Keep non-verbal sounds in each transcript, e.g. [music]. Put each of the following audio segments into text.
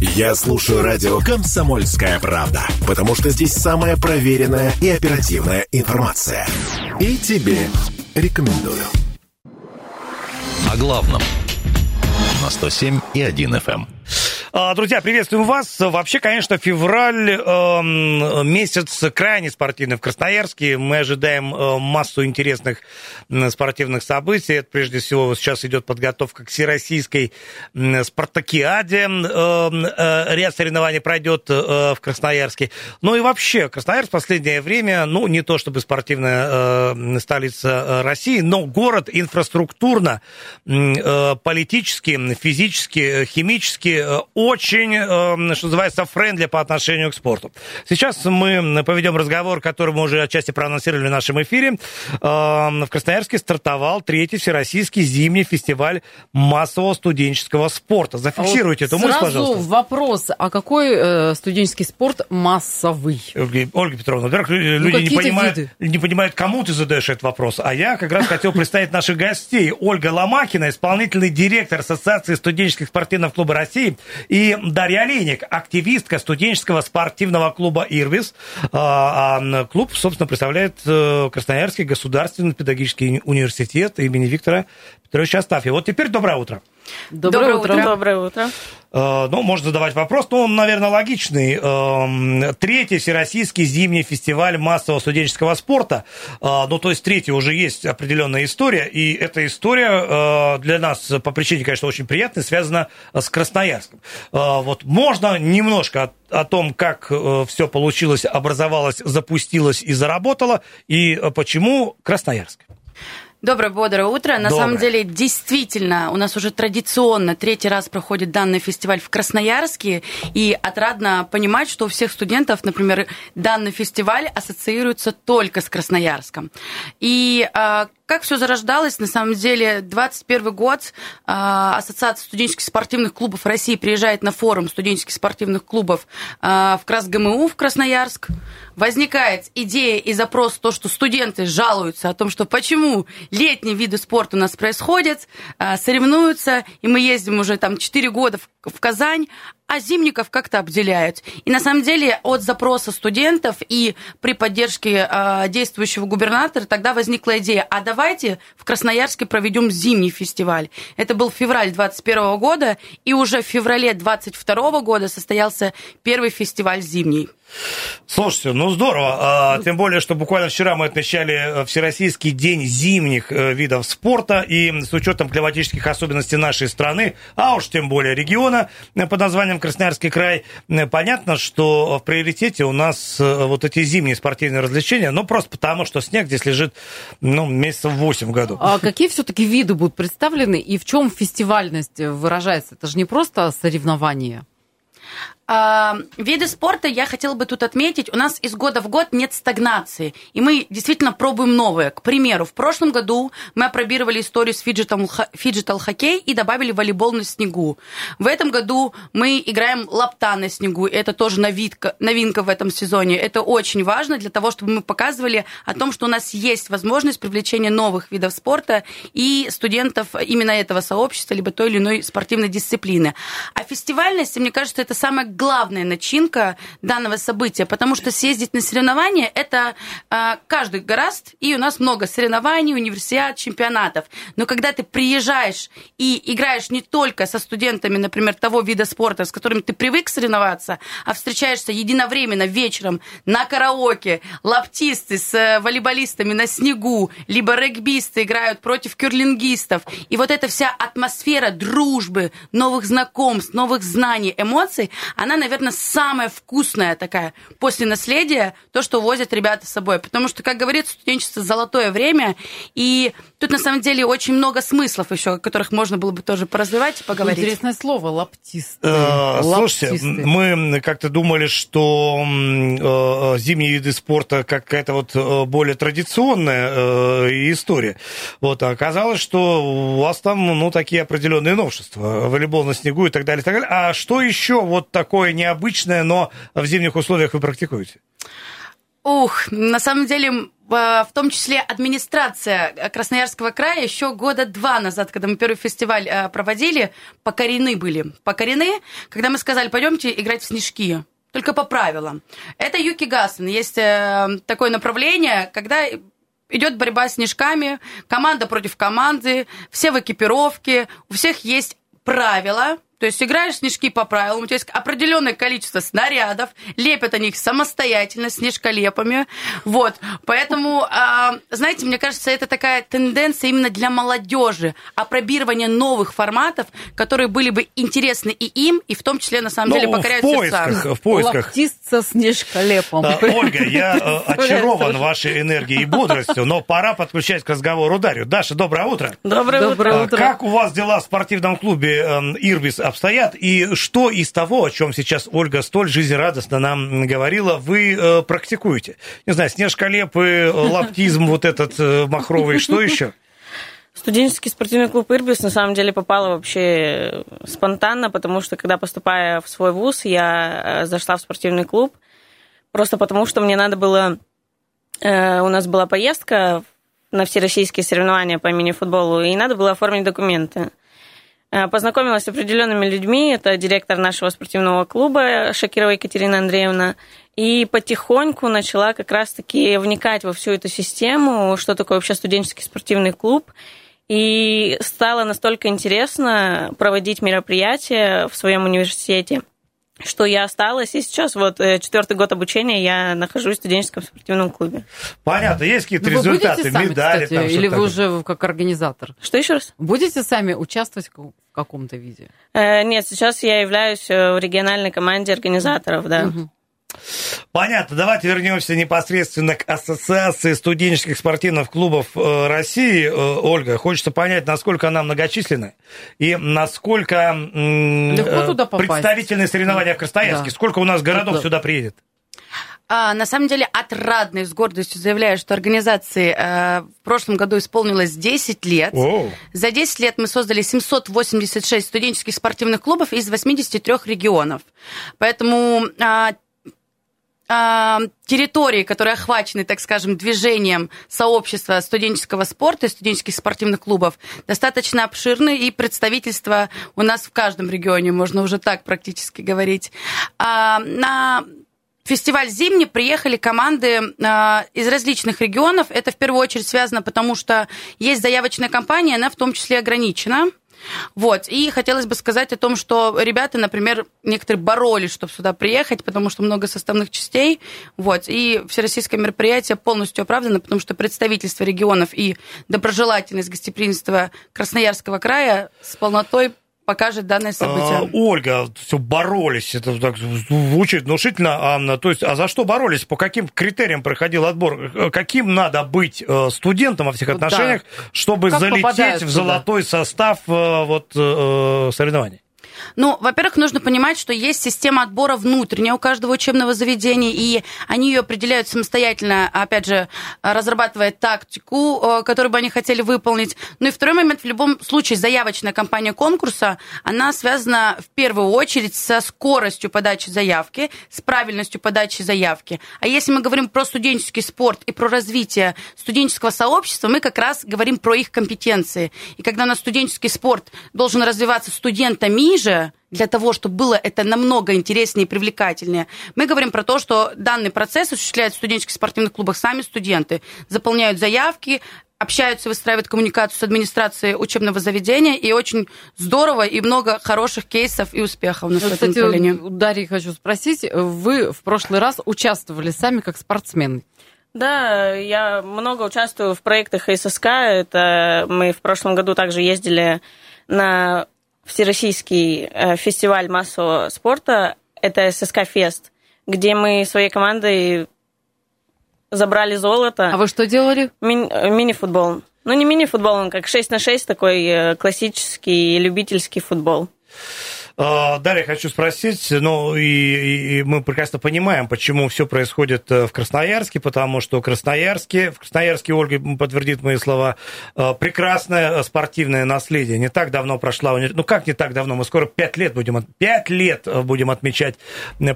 Я слушаю радио «Комсомольская правда», потому что здесь самая проверенная и оперативная информация. И тебе рекомендую. О главном на 107 и 1 FM. А, друзья, приветствуем вас. Вообще, конечно, февраль э, месяц крайне спортивный в Красноярске. Мы ожидаем э, массу интересных спортивных событий. Это, прежде всего, сейчас идет подготовка к всероссийской спартакиаде. Э, э, ряд соревнований пройдет э, в Красноярске. Ну и вообще, Красноярск в последнее время, ну, не то чтобы спортивная э, столица э, России, но город инфраструктурно, политически, физически, химически очень, эм, что называется, френдли по отношению к спорту. Сейчас мы поведем разговор, который мы уже отчасти проанонсировали в нашем эфире. Эм, в Красноярске стартовал третий всероссийский зимний фестиваль массового студенческого спорта. Зафиксируйте а вот эту мысль, пожалуйста. вопрос, а какой э, студенческий спорт массовый? Ольга Петровна, во-первых, ну, люди не понимают, не понимают, кому ты задаешь этот вопрос. А я как раз хотел представить наших гостей. Ольга Ломакина, исполнительный директор Ассоциации студенческих спортивных клубов России и Дарья Олейник, активистка студенческого спортивного клуба «Ирвис». А, а клуб, собственно, представляет э, Красноярский государственный педагогический университет имени Виктора Петровича Астафьева. Вот теперь доброе утро. Доброе, доброе утро. Доброе утро. Э, ну, можно задавать вопрос, но он, наверное, логичный. Эм, третий Всероссийский зимний фестиваль массового студенческого спорта. Э, ну, то есть третий уже есть определенная история, и эта история для нас по причине, конечно, очень приятной, связана с Красноярском. Вот можно немножко о том, как все получилось, образовалось, запустилось и заработало, и почему Красноярск. Доброе, бодрое утро. На Доброе. самом деле, действительно, у нас уже традиционно третий раз проходит данный фестиваль в Красноярске, и отрадно понимать, что у всех студентов, например, данный фестиваль ассоциируется только с Красноярском. И а, как все зарождалось? На самом деле, 21 год а, Ассоциация студенческих спортивных клубов России приезжает на форум студенческих спортивных клубов а, в КрасГМУ в Красноярск. Возникает идея и запрос, то, что студенты жалуются о том, что почему летние виды спорта у нас происходят, а, соревнуются, и мы ездим уже там 4 года в Казань, а зимников как-то обделяют. И на самом деле от запроса студентов и при поддержке э, действующего губернатора тогда возникла идея, а давайте в Красноярске проведем зимний фестиваль. Это был февраль 2021 года, и уже в феврале 2022 года состоялся первый фестиваль зимний. Слушайте, ну здорово. А, тем более, что буквально вчера мы отмечали э, Всероссийский день зимних э, видов спорта, и с учетом климатических особенностей нашей страны, а уж тем более региона э, под названием Красноярский край, понятно, что в приоритете у нас вот эти зимние спортивные развлечения, ну просто потому, что снег здесь лежит ну, месяцев 8 в году. А какие все-таки виды будут представлены и в чем фестивальность выражается? Это же не просто соревнования. Виды спорта я хотела бы тут отметить. У нас из года в год нет стагнации. И мы действительно пробуем новые. К примеру, в прошлом году мы опробировали историю с фиджитом, фиджитал хоккей и добавили волейбол на снегу. В этом году мы играем лапта на снегу. Это тоже новинка, новинка в этом сезоне. Это очень важно для того, чтобы мы показывали о том, что у нас есть возможность привлечения новых видов спорта и студентов именно этого сообщества, либо той или иной спортивной дисциплины. А фестивальность, мне кажется, это самое главная начинка данного события, потому что съездить на соревнования это э, каждый гораст, и у нас много соревнований, универсиад, чемпионатов. Но когда ты приезжаешь и играешь не только со студентами, например, того вида спорта, с которыми ты привык соревноваться, а встречаешься единовременно вечером на караоке, лаптисты с э, волейболистами на снегу, либо регбисты играют против кюрлингистов, и вот эта вся атмосфера дружбы, новых знакомств, новых знаний, эмоций, она, наверное, самая вкусная такая после наследия, то, что возят ребята с собой. Потому что, как говорится, студенчество – золотое время, и тут, на самом деле, очень много смыслов еще, о которых можно было бы тоже поразвивать и поговорить. Интересное слово – лаптисты. Э, слушайте, мы как-то думали, что э, зимние виды спорта какая-то вот э, более традиционная история. Вот, а оказалось, что у вас там, ну, такие определенные новшества. Волейбол на снегу и так далее, и так далее. А что еще вот такое такое необычное, но в зимних условиях вы практикуете? Ух, на самом деле, в том числе администрация Красноярского края еще года два назад, когда мы первый фестиваль э, проводили, покорены были. Покорены, когда мы сказали, пойдемте играть в снежки только по правилам. Это Юки Гасен. Есть э, такое направление, когда идет борьба с снежками, команда против команды, все в экипировке, у всех есть правила, то есть играешь снежки по правилам, у тебя есть определенное количество снарядов, лепят они их самостоятельно, снежколепами. Вот. Поэтому, э, знаете, мне кажется, это такая тенденция именно для молодежи, опробирование новых форматов, которые были бы интересны и им, и в том числе, на самом ну, деле, покоряют в поисках, сердца. В поисках. Лаптисться снежколепом. А, Ольга, я э, очарован вашей энергией и бодростью, но пора подключать к разговору Дарью. Даша, доброе утро. Доброе, доброе утро. Как у вас дела в спортивном клубе эм, «Ирбис» обстоят, и что из того, о чем сейчас Ольга столь жизнерадостно нам говорила, вы э, практикуете? Не знаю, снежколепы, лаптизм вот этот э, махровый, что еще? Студенческий спортивный клуб «Ирбис» на самом деле попала вообще спонтанно, потому что, когда поступая в свой вуз, я э, зашла в спортивный клуб, просто потому что мне надо было... Э, у нас была поездка на всероссийские соревнования по мини-футболу, и надо было оформить документы. Э, познакомилась с определенными людьми. Это директор нашего спортивного клуба Шакирова Екатерина Андреевна. И потихоньку начала как раз-таки вникать во всю эту систему, что такое вообще студенческий спортивный клуб. И стало настолько интересно проводить мероприятия в своем университете, что я осталась, и сейчас вот э, четвертый год обучения я нахожусь в студенческом спортивном клубе. Понятно, есть какие-то Ну, вы результаты, будете сами, медали кстати, там, или вы уже как организатор? Что еще раз? Будете сами участвовать в каком-то виде? Э, Нет, сейчас я являюсь э, в региональной команде организаторов, да. Мгм. Понятно. Давайте вернемся непосредственно к Ассоциации студенческих спортивных клубов э, России. Э, Ольга, хочется понять, насколько она многочисленна и насколько э, представительные соревнования в Красноярске. Да. Сколько у нас городов Да. сюда приедет? А, на самом деле, отрадно и с гордостью заявляю, что организации э, в прошлом году исполнилось 10 лет. О, За 10 лет мы создали 786 студенческих спортивных клубов из 83 регионов. Поэтому а, территории, которые охвачены, так скажем, движением сообщества студенческого спорта и студенческих спортивных клубов, достаточно обширны, и представительство у нас в каждом регионе, можно уже так практически говорить. А, на фестиваль «Зимний» приехали команды а, из различных регионов. Это в первую очередь связано, потому что есть заявочная кампания, она в том числе ограничена. Вот. И хотелось бы сказать о том, что ребята, например, некоторые боролись, чтобы сюда приехать, потому что много составных частей. Вот. И всероссийское мероприятие полностью оправдано, потому что представительство регионов и доброжелательность гостеприимства Красноярского края с полнотой покажет данное а, событие. Ольга, все боролись, это так звучит внушительно. А, то есть, а за что боролись? По каким критериям проходил отбор? Э, Каким надо быть э, студентом во всех Вот да. отношениях, чтобы Как залететь в туда? золотой состав э, вот, соревнований? Ну, во-первых, нужно понимать, что есть система отбора внутренняя у каждого учебного заведения, и они ее определяют самостоятельно, опять же, разрабатывая тактику, э, которую бы они хотели выполнить. Ну и второй момент, в любом случае, заявочная кампания конкурса, она связана в первую очередь со скоростью подачи заявки, с правильностью подачи заявки. А если мы говорим про студенческий спорт и про развитие студенческого сообщества, мы как раз говорим про их компетенции. И когда у нас студенческий спорт должен развиваться студентами же, для того, чтобы было это намного интереснее и привлекательнее. Мы говорим про то, что данный процесс осуществляют в студенческих спортивных клубах сами студенты, заполняют заявки, общаются, выстраивают коммуникацию с администрацией учебного заведения, и очень здорово, и много хороших кейсов и успехов в этом Кстати, направлении. у Дарьи хочу спросить, вы в прошлый раз участвовали сами как спортсмен. Да, я много участвую в проектах ССК. Это мы в прошлом году также ездили на Всероссийский э, фестиваль массового спорта. Это ССК Фест, где мы своей командой забрали золото. А вы что делали? Ми- э, мини-футбол. Ну, не мини-футбол, он как 6 на 6, такой э, классический любительский футбол. А, далее хочу спросить, ну, и, и мы прекрасно понимаем, почему все происходит э, в Красноярске, потому что Красноярске, в Красноярске, Ольга подтвердит мои слова, э, прекрасное спортивное наследие. Не так давно прошла, ну, как не так давно, мы скоро пять лет будем, пять лет будем отмечать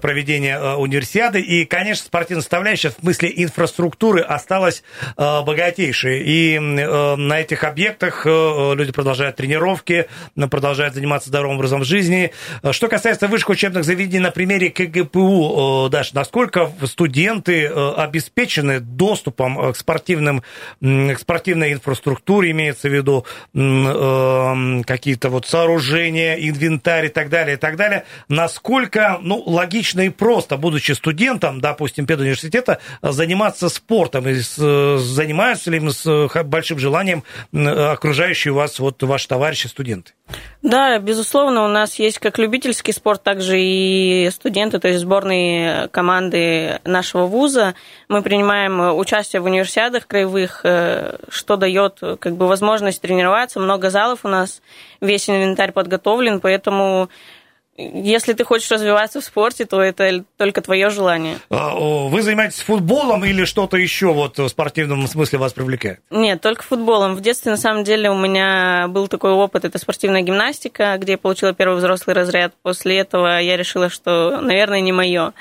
проведение универсиады, и, конечно, спортивная составляющая в смысле инфраструктуры осталась богатейшей, и на этих объектах люди продолжают тренировки, продолжают заниматься здоровым образом жизни. Что касается высших учебных заведений на примере КГПУ, Даш, насколько студенты э, обеспечены доступом э, к спортивным, к спортивной инфраструктуре, имеется в виду э, какие-то вот сооружения, инвентарь и так далее, и так далее. Насколько, ну, логично и просто, будучи студентом, допустим, педуниверситета, заниматься спортом, и занимаются ли им с большим желанием окружающие вас, вот ваши товарищи, студенты? Да, безусловно, у нас есть как любительский спорт, так же и студенты, то есть сборные команды нашего вуза. Мы принимаем участие в универсиадах краевых, э, что дает как бы возможность тренироваться. Много залов у нас, весь инвентарь подготовлен, поэтому если ты хочешь развиваться в спорте, то это только твое желание. А, вы занимаетесь футболом или что-то еще вот в спортивном смысле вас привлекает? Нет, только футболом. В детстве, на самом деле, у меня был такой опыт, это спортивная гимнастика, где я получила первый взрослый разряд. После этого я решила, что, наверное, не мое.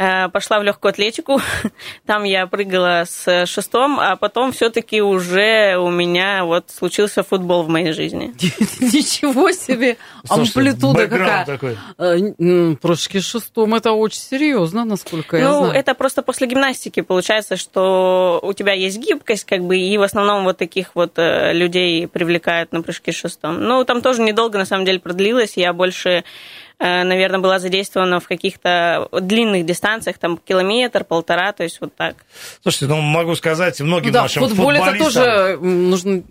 Э, пошла в легкую атлетику. [laughs] Там я прыгала с шестом, а потом все-таки уже у меня вот случился футбол в моей жизни. [laughs] Ничего себе! Амплитуда какая. Э, прыжки шестом это очень серьезно, насколько я ну, знаю. Ну, это просто после гимнастики получается, что у тебя есть гибкость, как бы, и в основном вот таких вот э, людей привлекают на прыжки шестом. Ну, там тоже недолго, на самом деле, продлилось. Я больше наверное, была задействована в каких-то длинных дистанциях, там километр, полтора, то есть вот так. Слушайте, ну могу сказать, многим ну, да, нашим футбол это тоже нужно,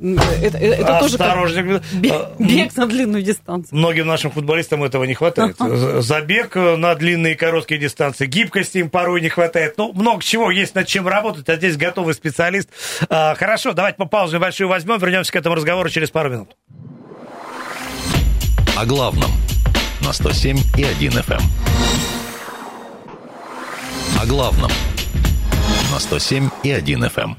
это, это тоже как бег, бег на длинную дистанцию. Многим нашим футболистам этого не хватает. [laughs] Забег на длинные и короткие дистанции, гибкости им порой не хватает. Ну, много чего есть над чем работать, а здесь готовый специалист. А, хорошо, давайте по паузу небольшую возьмем, вернемся к этому разговору через пару минут. О главном – на 107 и 1 FM. Эм. О главном на 107 и 1 FM. Эм.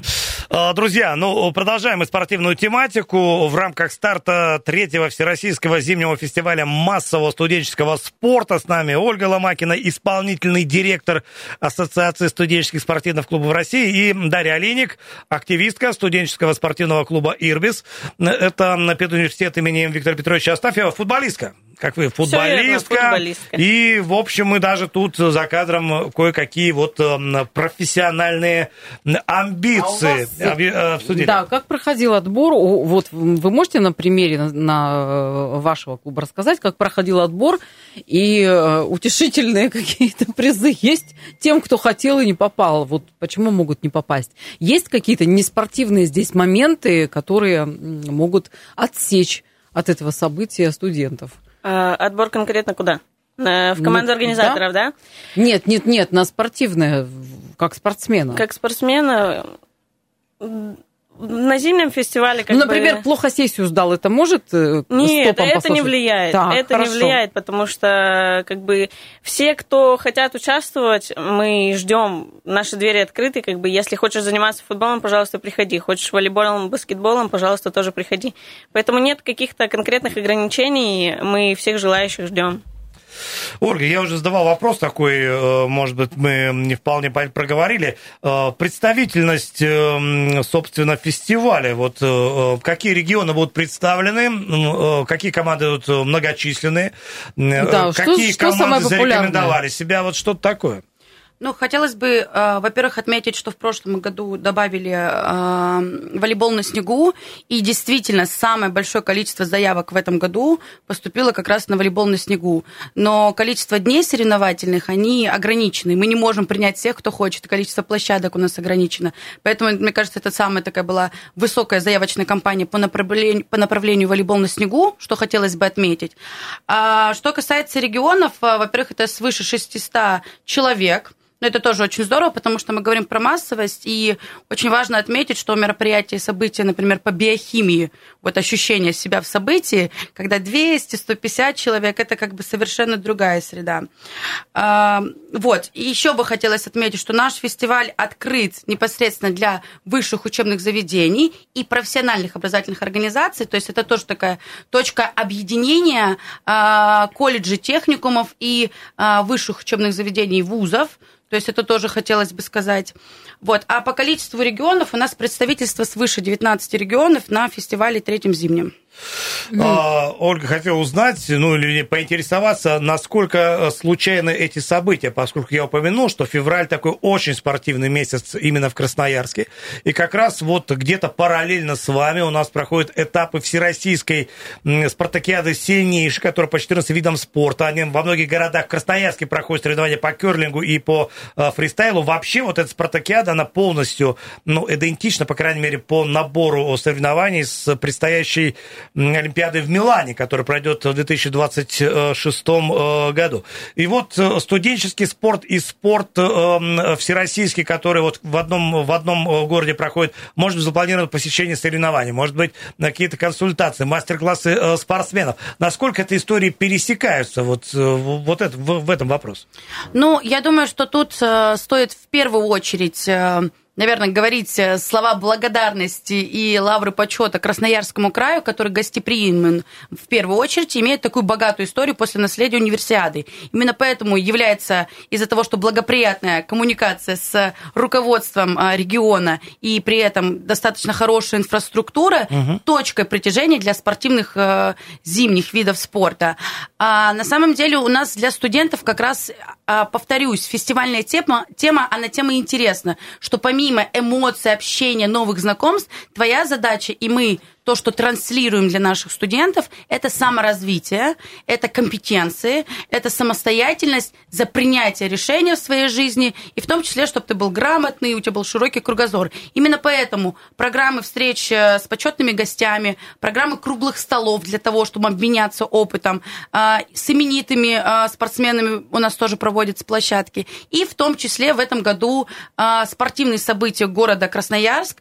А, друзья, ну, продолжаем мы спортивную тематику. В рамках старта третьего Всероссийского зимнего фестиваля массового студенческого спорта с нами Ольга Ломакина, исполнительный директор Ассоциации студенческих спортивных клубов России, и Дарья Олейник, активистка студенческого спортивного клуба «Ирбис». Это педуниверситет имени Виктора Петровича Астафьева, футболистка как вы, футболистка. Верно, футболистка. И, в общем, мы даже тут за кадром кое-какие вот эм, профессиональные амбиции а вас... Э, обсудили. Да, как проходил отбор? Вот вы можете на примере на э, вашего клуба рассказать, как проходил отбор и э, утешительные [laughs] какие-то призы есть тем, кто хотел и не попал? Вот почему могут не попасть? Есть какие-то неспортивные здесь моменты, которые могут отсечь от этого события студентов? А, отбор конкретно куда? В команду организаторов, да? да? Нет, нет, нет, на спортивное, как спортсмена. Как спортсмена на зимнем фестивале как ну, например, бы... плохо сессию сдал, это может э, Нет, это послушать? не влияет. Так, это хорошо. не влияет, потому что как бы все, кто хотят участвовать, мы ждем, наши двери открыты, как бы если хочешь заниматься футболом, пожалуйста, приходи. Хочешь волейболом, баскетболом, пожалуйста, тоже приходи. Поэтому нет каких-то конкретных ограничений, мы всех желающих ждем. Ольга, я уже задавал вопрос такой, э, может быть, мы не вполне проговорили. Э, представительность, э, собственно, фестиваля. Вот какие регионы будут представлены, какие команды будут многочисленные, да, какие что, команды что зарекомендовали себя, вот что-то такое. Ну, хотелось бы, э, во-первых, отметить, что в прошлом году добавили э, волейбол на снегу, и действительно самое большое количество заявок в этом году поступило как раз на волейбол на снегу. Но количество дней соревновательных, они ограничены. Мы не можем принять всех, кто хочет, количество площадок у нас ограничено. Поэтому, мне кажется, это самая такая была высокая заявочная кампания по направлению, по направлению волейбол на снегу, что хотелось бы отметить. А что касается регионов, э, во-первых, это свыше 600 человек – Но это тоже очень здорово, потому что мы говорим про массовость, и очень важно отметить, что мероприятия и события, например, по биохимии, вот ощущение себя в событии, когда 200-150 человек, это как бы совершенно другая среда. А, вот, и еще бы хотелось отметить, что наш фестиваль открыт непосредственно для высших учебных заведений и профессиональных образовательных организаций, то есть это тоже такая точка объединения а, колледжей, техникумов и а, высших учебных заведений вузов, то есть это тоже хотелось бы сказать. Вот. А по количеству регионов у нас представительство свыше 19 регионов на фестивале третьем зимнем. А, Ольга хотела узнать, ну или поинтересоваться, насколько э, случайны эти события, поскольку я упомянул, что февраль такой очень спортивный месяц именно в Красноярске. И как раз вот где-то параллельно с вами у нас проходят этапы всероссийской спартакиады сильнейшей, которая по 14 видам спорта. Они во многих городах в Красноярске проходят соревнования по керлингу и по э, фристайлу. Вообще вот эта спартакиада, она полностью ну, идентична, по крайней мере, по набору соревнований с предстоящей Олимпиады в Милане, которая пройдет в 2026 э, году. И вот э, студенческий спорт и спорт э, всероссийский, который вот в одном, в одном городе проходит, может быть, запланировано посещение соревнований, может быть, какие-то консультации, мастер-классы спортсменов. Насколько эти истории пересекаются вот, вот это, в, в этом вопрос? Ну, я думаю, что тут стоит в первую очередь наверное, говорить э, слова благодарности и лавры почета Красноярскому краю, который гостеприимен в первую очередь, имеет такую богатую историю после наследия универсиады. Именно поэтому является из-за того, что благоприятная коммуникация с руководством а, региона и при этом достаточно хорошая инфраструктура угу. точкой притяжения для спортивных э, зимних видов спорта. А на самом деле у нас для студентов как раз, а, повторюсь, фестивальная тема, тема она тема интересна, что помимо помимо эмоций, общения, новых знакомств, твоя задача, и мы то, что транслируем для наших студентов, это саморазвитие, это компетенции, это самостоятельность за принятие решения в своей жизни, и в том числе, чтобы ты был грамотный, у тебя был широкий кругозор. Именно поэтому программы встреч э, с почетными гостями, программы круглых столов для того, чтобы обменяться опытом, э, с именитыми э, спортсменами у нас тоже проводятся площадки, и в том числе в этом году спортивные события города Красноярск.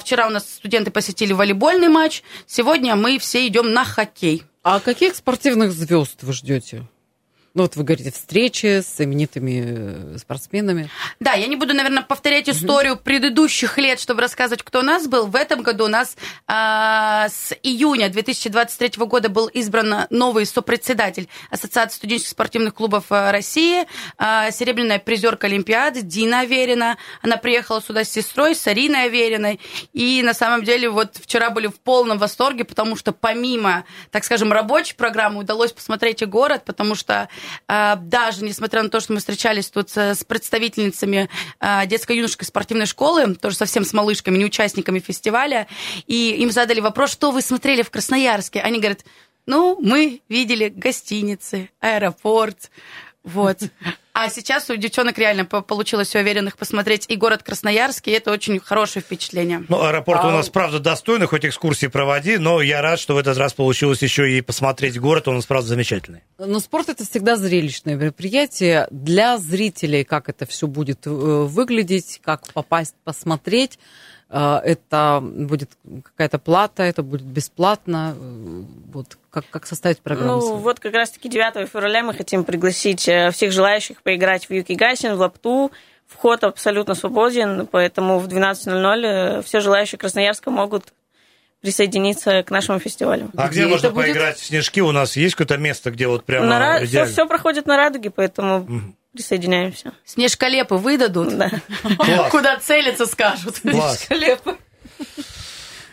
Вчера у нас студенты посетили волейбольный матч, матч. Сегодня мы все идем на хоккей. А каких спортивных звезд вы ждете? Ну, вот вы говорите, встречи с именитыми э, спортсменами. Да, я не буду, наверное, повторять историю угу. предыдущих лет, чтобы рассказывать, кто у нас был. В этом году у нас а, с июня 2023 года был избран новый сопредседатель Ассоциации студенческих спортивных клубов э, России, а, серебряная призерка Олимпиады Дина Аверина. Она приехала сюда с сестрой, с Ариной Авериной. И на самом деле вот вчера были в полном восторге, потому что помимо, так скажем, рабочей программы удалось посмотреть и город, потому что даже несмотря на то, что мы встречались тут с представительницами а, детско-юношеской спортивной школы, тоже совсем с малышками, не участниками фестиваля, и им задали вопрос, что вы смотрели в Красноярске. Они говорят, ну, мы видели гостиницы, аэропорт, вот. [laughs] А сейчас у девчонок реально получилось у уверенных посмотреть и город Красноярск, и это очень хорошее впечатление. Ну, аэропорт а... у нас, правда, достойный, хоть экскурсии проводи, но я рад, что в этот раз получилось еще и посмотреть город, он у нас, правда, замечательный. Но спорт – это всегда зрелищное мероприятие. Для зрителей, как это все будет э, выглядеть, как попасть, посмотреть – это будет какая-то плата, это будет бесплатно. Э, вот как, как составить программу? Ну, вот как раз-таки 9 февраля мы хотим пригласить э, всех желающих поиграть в Юки Гасин, в Лапту. Вход абсолютно свободен, поэтому в 12.00 все желающие Красноярска могут присоединиться к нашему фестивалю. А где, где можно поиграть в снежки? У нас есть какое-то место, где вот прямо на, все, все проходит на радуге, поэтому угу присоединяемся. Снежколепы выдадут? Да. Куда целиться скажут. Снежколепы.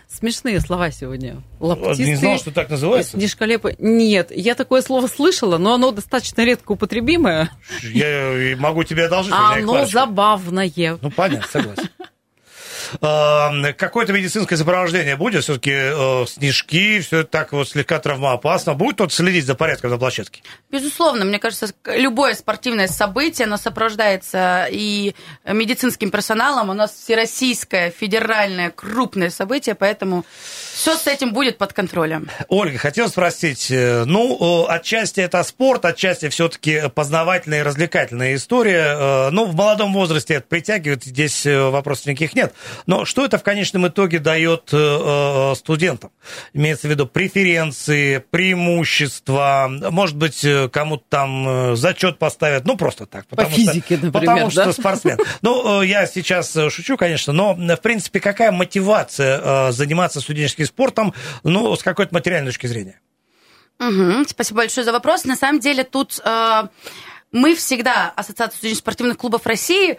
Смешные слова сегодня. Лаптисты. Не знал, что так называется? Снежколепы. Нет, я такое слово слышала, но оно достаточно редко употребимое. Я могу тебе одолжить. Оно забавное. Ну, понятно, согласен. Э, какое-то медицинское сопровождение будет? Все-таки э, снежки, все так вот слегка травмоопасно. Будет кто-то следить за порядком на площадке? Безусловно, мне кажется, любое спортивное событие, оно сопровождается и медицинским персоналом. У нас всероссийское, федеральное, крупное событие, поэтому все с этим будет под контролем. Ольга, хотел спросить, э, ну, отчасти это спорт, отчасти все-таки познавательная и развлекательная история. Ну, в молодом возрасте это притягивает, здесь вопросов никаких нет. Но что это в конечном итоге дает студентам? Имеется в виду преференции, преимущества, может быть, кому-то там зачет поставят, ну, просто так. По физике, что, например, Потому да? что спортсмен. Ну, я сейчас шучу, конечно, но, в принципе, какая мотивация заниматься студенческим спортом, ну, с какой-то материальной точки зрения? Угу, спасибо большое за вопрос. На самом деле тут э, мы всегда, Ассоциация студенческих спортивных клубов России,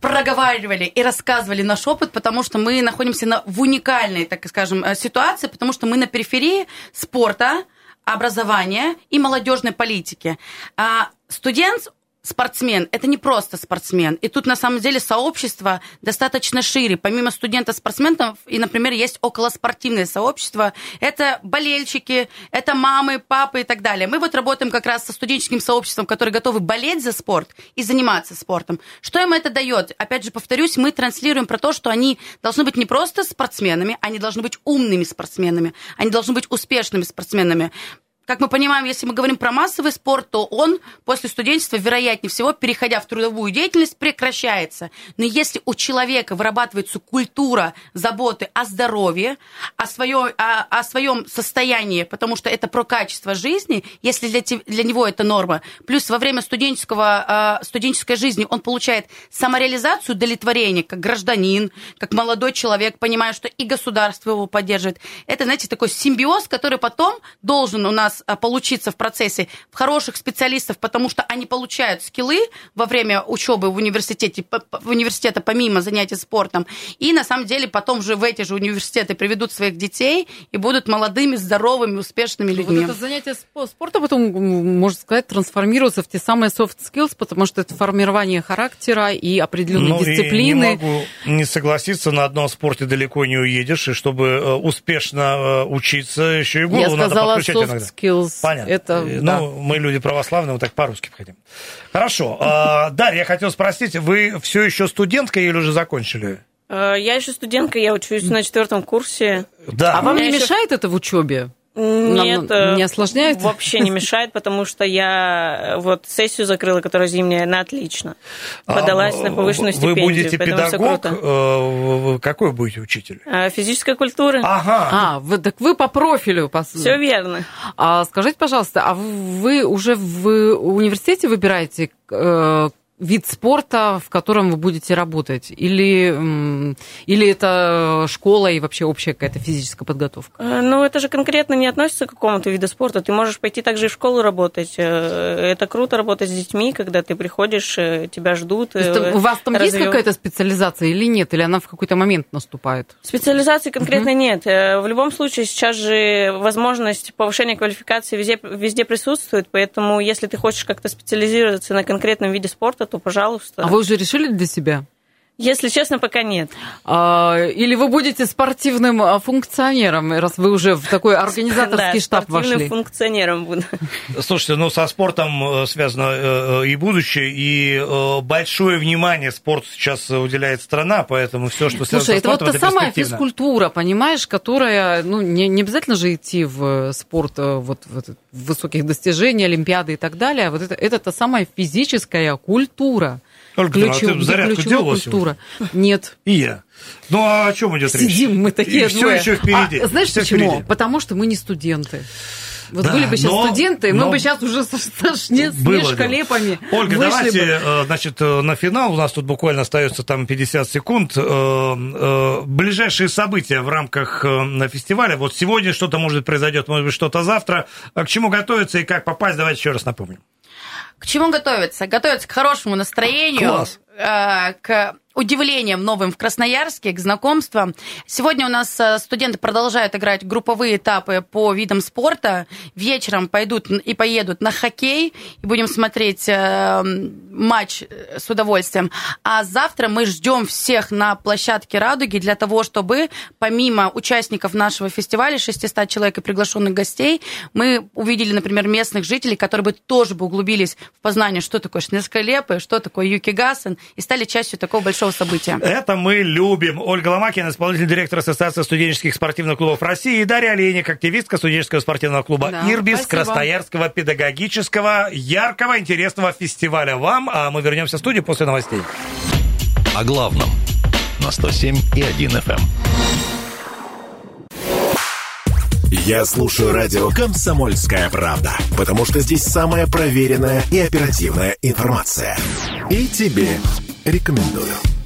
проговаривали и рассказывали наш опыт, потому что мы находимся на, в уникальной, так скажем, э, ситуации, потому что мы на периферии спорта, образования и молодежной политики. А студент спортсмен – это не просто спортсмен. И тут, на самом деле, сообщество достаточно шире. Помимо студентов-спортсменов, и, например, есть околоспортивное сообщество. Это болельщики, это мамы, папы и так далее. Мы вот работаем как раз со студенческим сообществом, которые готовы болеть за спорт и заниматься спортом. Что им это дает? Опять же, повторюсь, мы транслируем про то, что они должны быть не просто спортсменами, они должны быть умными спортсменами, они должны быть успешными спортсменами. Как мы понимаем, если мы говорим про массовый спорт, то он после студенчества, вероятнее всего, переходя в трудовую деятельность, прекращается. Но если у человека вырабатывается культура заботы о здоровье, о, своем, о, о своем состоянии, потому что это про качество жизни, если для, для него это норма, плюс во время студенческого, студенческой жизни он получает самореализацию, удовлетворение, как гражданин, как молодой человек, понимая, что и государство его поддерживает. Это, знаете, такой симбиоз, который потом должен у нас а, получиться в процессе в хороших специалистов, потому что они получают скиллы во время учебы в университете, в университета помимо занятий спортом, и на самом деле потом же в эти же университеты приведут своих детей и будут молодыми, здоровыми, успешными людьми. Вот это занятие спортом потом, можно сказать, трансформируется в те самые soft skills, потому что это формирование характера и определенной ну, дисциплины. И не могу не согласиться, на одном спорте далеко не уедешь, и чтобы э, успешно э, учиться, еще и голову Я сказала надо подключать soft иногда. skills. Понятно. Это, ну, да. мы люди православные, мы так по-русски хотим. Хорошо. А, Дарья, я хотел спросить, вы все еще студентка или уже закончили? Э, Я еще студентка, я учусь на четвертом курсе. Да. А вам не еще- мешает это в учебе? Нет, Нам э, не осложняет? Вообще не мешает, потому что я э, вот сессию закрыла, которая зимняя, на отлично. Подалась А, на повышенную Вы стипендию. будете поэтому всё педагог? круто. э, вы Какой будете учитель? А, Физическая культура. Ага. А, вы, так вы по профилю. По... Все верно. А скажите, пожалуйста, а вы уже в университете выбираете вид спорта, в котором вы будете работать? Или, или это школа и вообще общая какая-то физическая подготовка? Э, Ну, это же конкретно не относится к какому-то виду спорта. Ты можешь пойти также и в школу работать. Э, Это круто работать с детьми, когда ты приходишь, э, тебя ждут. Есть у вас там есть развё- какая-то специализация или нет? Или она в какой-то момент наступает? Специализации конкретно нет. Э, В любом случае, сейчас же возможность повышения квалификации везде, везде присутствует, поэтому если ты хочешь как-то специализироваться на конкретном виде спорта, то, пожалуйста. А вы уже решили для себя? Если честно, пока нет. А, или вы будете спортивным а, функционером, раз вы уже в такой [laughs] Да, организаторский штаб спортивным вошли? функционером буду. Слушайте, ну со спортом э, связано э, и будущее, и э, большое внимание спорту сейчас уделяет страна, поэтому все, что связано Слушай, со это вот спортом, та самая физкультура, понимаешь, которая, ну, не, не обязательно же идти в спорт э, вот, в этот- в высоких достижений, Олимпиады и так далее. а Вот это, это та самая физическая культура. Ольга а ты Ключев- зарядку ключевая делала культура. Нет. И я. Ну а о чем идет речь? Сидим мы такие И все еще впереди. А знаешь Всё почему? впереди. Потому что мы не студенты. Вот Да, были бы сейчас но- студенты, мы но- бы сейчас уже со, дело. шкалепами Ольга, давайте, бы. э, значит, э, на финал. У нас тут буквально остается там 50 секунд. Э, Ближайшие события в рамках фестиваля. Вот сегодня что-то может произойдет, может быть, что-то завтра. А К чему готовиться и как попасть, давайте еще раз напомним. К чему готовиться? Готовиться к хорошему настроению, Класс. э, к удивлением новым в Красноярске, к знакомствам. Сегодня у нас э, студенты продолжают играть групповые этапы по видам спорта. Вечером пойдут и поедут на хоккей и будем смотреть э, матч э, с удовольствием. А завтра мы ждем всех на площадке «Радуги» для того, чтобы помимо участников нашего фестиваля, 600 человек и приглашенных гостей, мы увидели, например, местных жителей, которые бы тоже бы углубились в познание, что такое Шнескалепы, что такое Юки Гасен, и стали частью такого большого события. Это мы любим. Ольга Ломакина, исполнительный директор Ассоциации студенческих спортивных клубов России, и Дарья Олейник, активистка студенческого спортивного клуба Да, «Ирбис» спасибо. Красноярского педагогического яркого интересного фестиваля. Вам, а мы вернемся в студию после новостей. О главном на 107 и 1 FM. Я слушаю радио «Комсомольская правда», потому что здесь самая проверенная и оперативная информация. И тебе рекомендую.